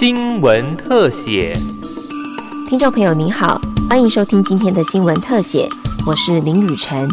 新闻特写。听众朋友您好，欢迎收听今天的新闻特写，我是林雨晨。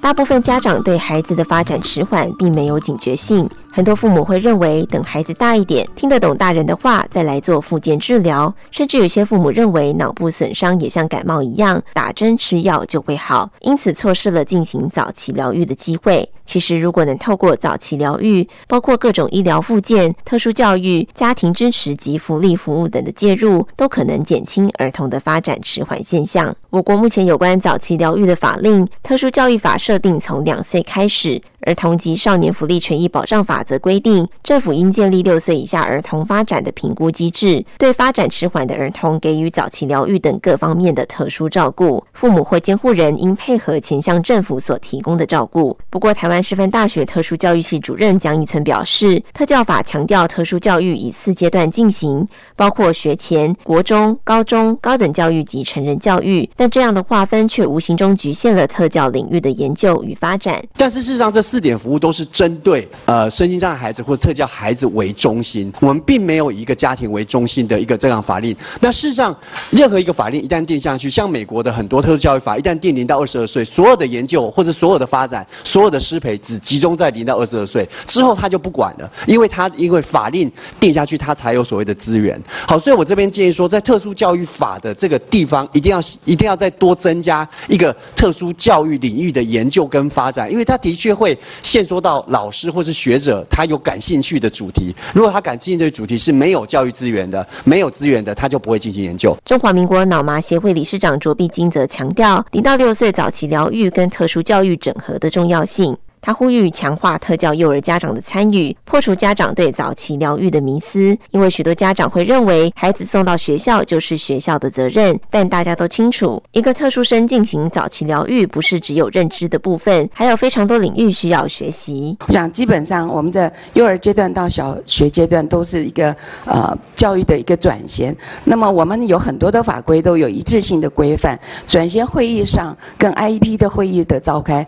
大部分家长对孩子的发展迟缓并没有警觉性。很多父母会认为，等孩子大一点，听得懂大人的话，再来做复健治疗。甚至有些父母认为，脑部损伤也像感冒一样，打针吃药就会好，因此错失了进行早期疗愈的机会。其实，如果能透过早期疗愈，包括各种医疗附件、特殊教育、家庭支持及福利服务等的介入，都可能减轻儿童的发展迟缓现象。我国目前有关早期疗愈的法令，《特殊教育法》设定从两岁开始。儿童及少年福利权益保障法则规定，政府应建立六岁以下儿童发展的评估机制，对发展迟缓的儿童给予早期疗愈等各方面的特殊照顾。父母或监护人应配合前向政府所提供的照顾。不过，台湾师范大学特殊教育系主任蒋以存表示，特教法强调特殊教育以四阶段进行，包括学前、国中、高中、高等教育及成人教育，但这样的划分却无形中局限了特教领域的研究与发展。但是事实上，这四点服务都是针对呃身心障碍孩子或者特教孩子为中心，我们并没有以一个家庭为中心的一个这样法令。那事实上，任何一个法令一旦定下去，像美国的很多特殊教育法，一旦定零到二十二岁，所有的研究或者所有的发展、所有的师培只集中在零到二十二岁之后，他就不管了，因为他因为法令定下去，他才有所谓的资源。好，所以我这边建议说，在特殊教育法的这个地方，一定要一定要再多增加一个特殊教育领域的研究跟发展，因为他的确会。限缩到老师或是学者他有感兴趣的主题，如果他感兴趣的主题是没有教育资源的、没有资源的，他就不会进行研究。中华民国脑麻协会理事长卓碧金则强调，零到六岁早期疗愈跟特殊教育整合的重要性。他呼吁强化特教幼儿家长的参与，破除家长对早期疗愈的迷思。因为许多家长会认为孩子送到学校就是学校的责任，但大家都清楚，一个特殊生进行早期疗愈，不是只有认知的部分，还有非常多领域需要学习。我想，基本上我们的幼儿阶段到小学阶段都是一个呃教育的一个转型。那么我们有很多的法规都有一致性的规范，转型会议上跟 IEP 的会议的召开。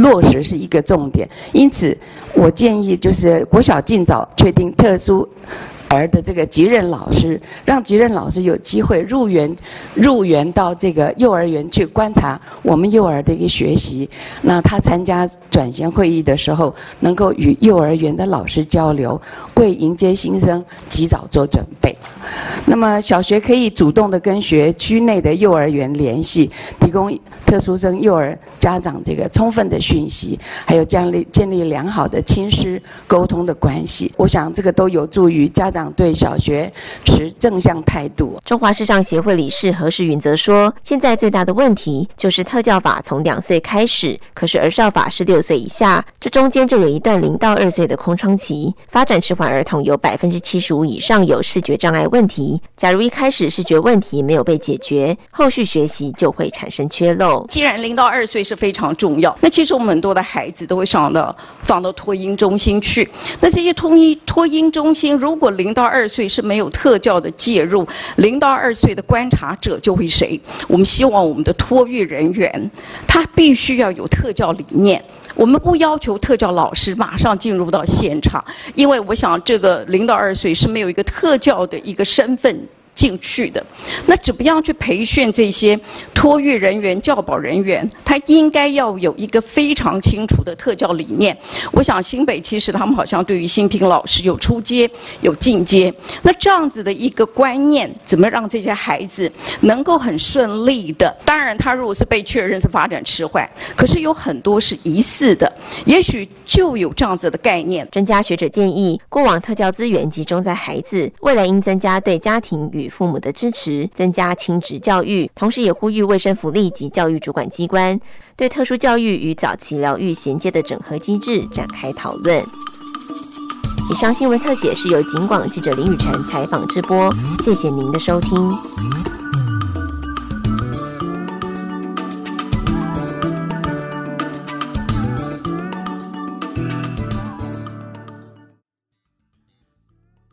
落实是一个重点，因此我建议就是国小尽早确定特殊。儿的这个级任老师，让级任老师有机会入园，入园到这个幼儿园去观察我们幼儿的一个学习。那他参加转型会议的时候，能够与幼儿园的老师交流，为迎接新生及早做准备。那么小学可以主动的跟学区内的幼儿园联系，提供特殊生幼儿家长这个充分的讯息，还有建立建立良好的亲师沟通的关系。我想这个都有助于家长。对小学持正向态度。中华视障协会理事何世云则说：“现在最大的问题就是特教法从两岁开始，可是儿少法是六岁以下，这中间就有一段零到二岁的空窗期。发展迟缓儿童有百分之七十五以上有视觉障碍问题。假如一开始视觉问题没有被解决，后续学习就会产生缺漏。既然零到二岁是非常重要，那其实我们很多的孩子都会上到放到托婴中心去。那这些托婴托婴中心如果零零到二岁是没有特教的介入，零到二岁的观察者就会谁？我们希望我们的托育人员，他必须要有特教理念。我们不要求特教老师马上进入到现场，因为我想这个零到二岁是没有一个特教的一个身份。进去的，那怎么样去培训这些托育人员、教保人员？他应该要有一个非常清楚的特教理念。我想新北其实他们好像对于新平老师有出阶、有进阶。那这样子的一个观念，怎么让这些孩子能够很顺利的？当然，他如果是被确认是发展迟缓，可是有很多是疑似的，也许就有这样子的概念。专家学者建议，过往特教资源集中在孩子，未来应增加对家庭与父母的支持，增加亲职教育，同时也呼吁卫生福利及教育主管机关对特殊教育与早期疗愈衔接的整合机制展开讨论。以上新闻特写是由警广记者林雨辰采访直播，谢谢您的收听。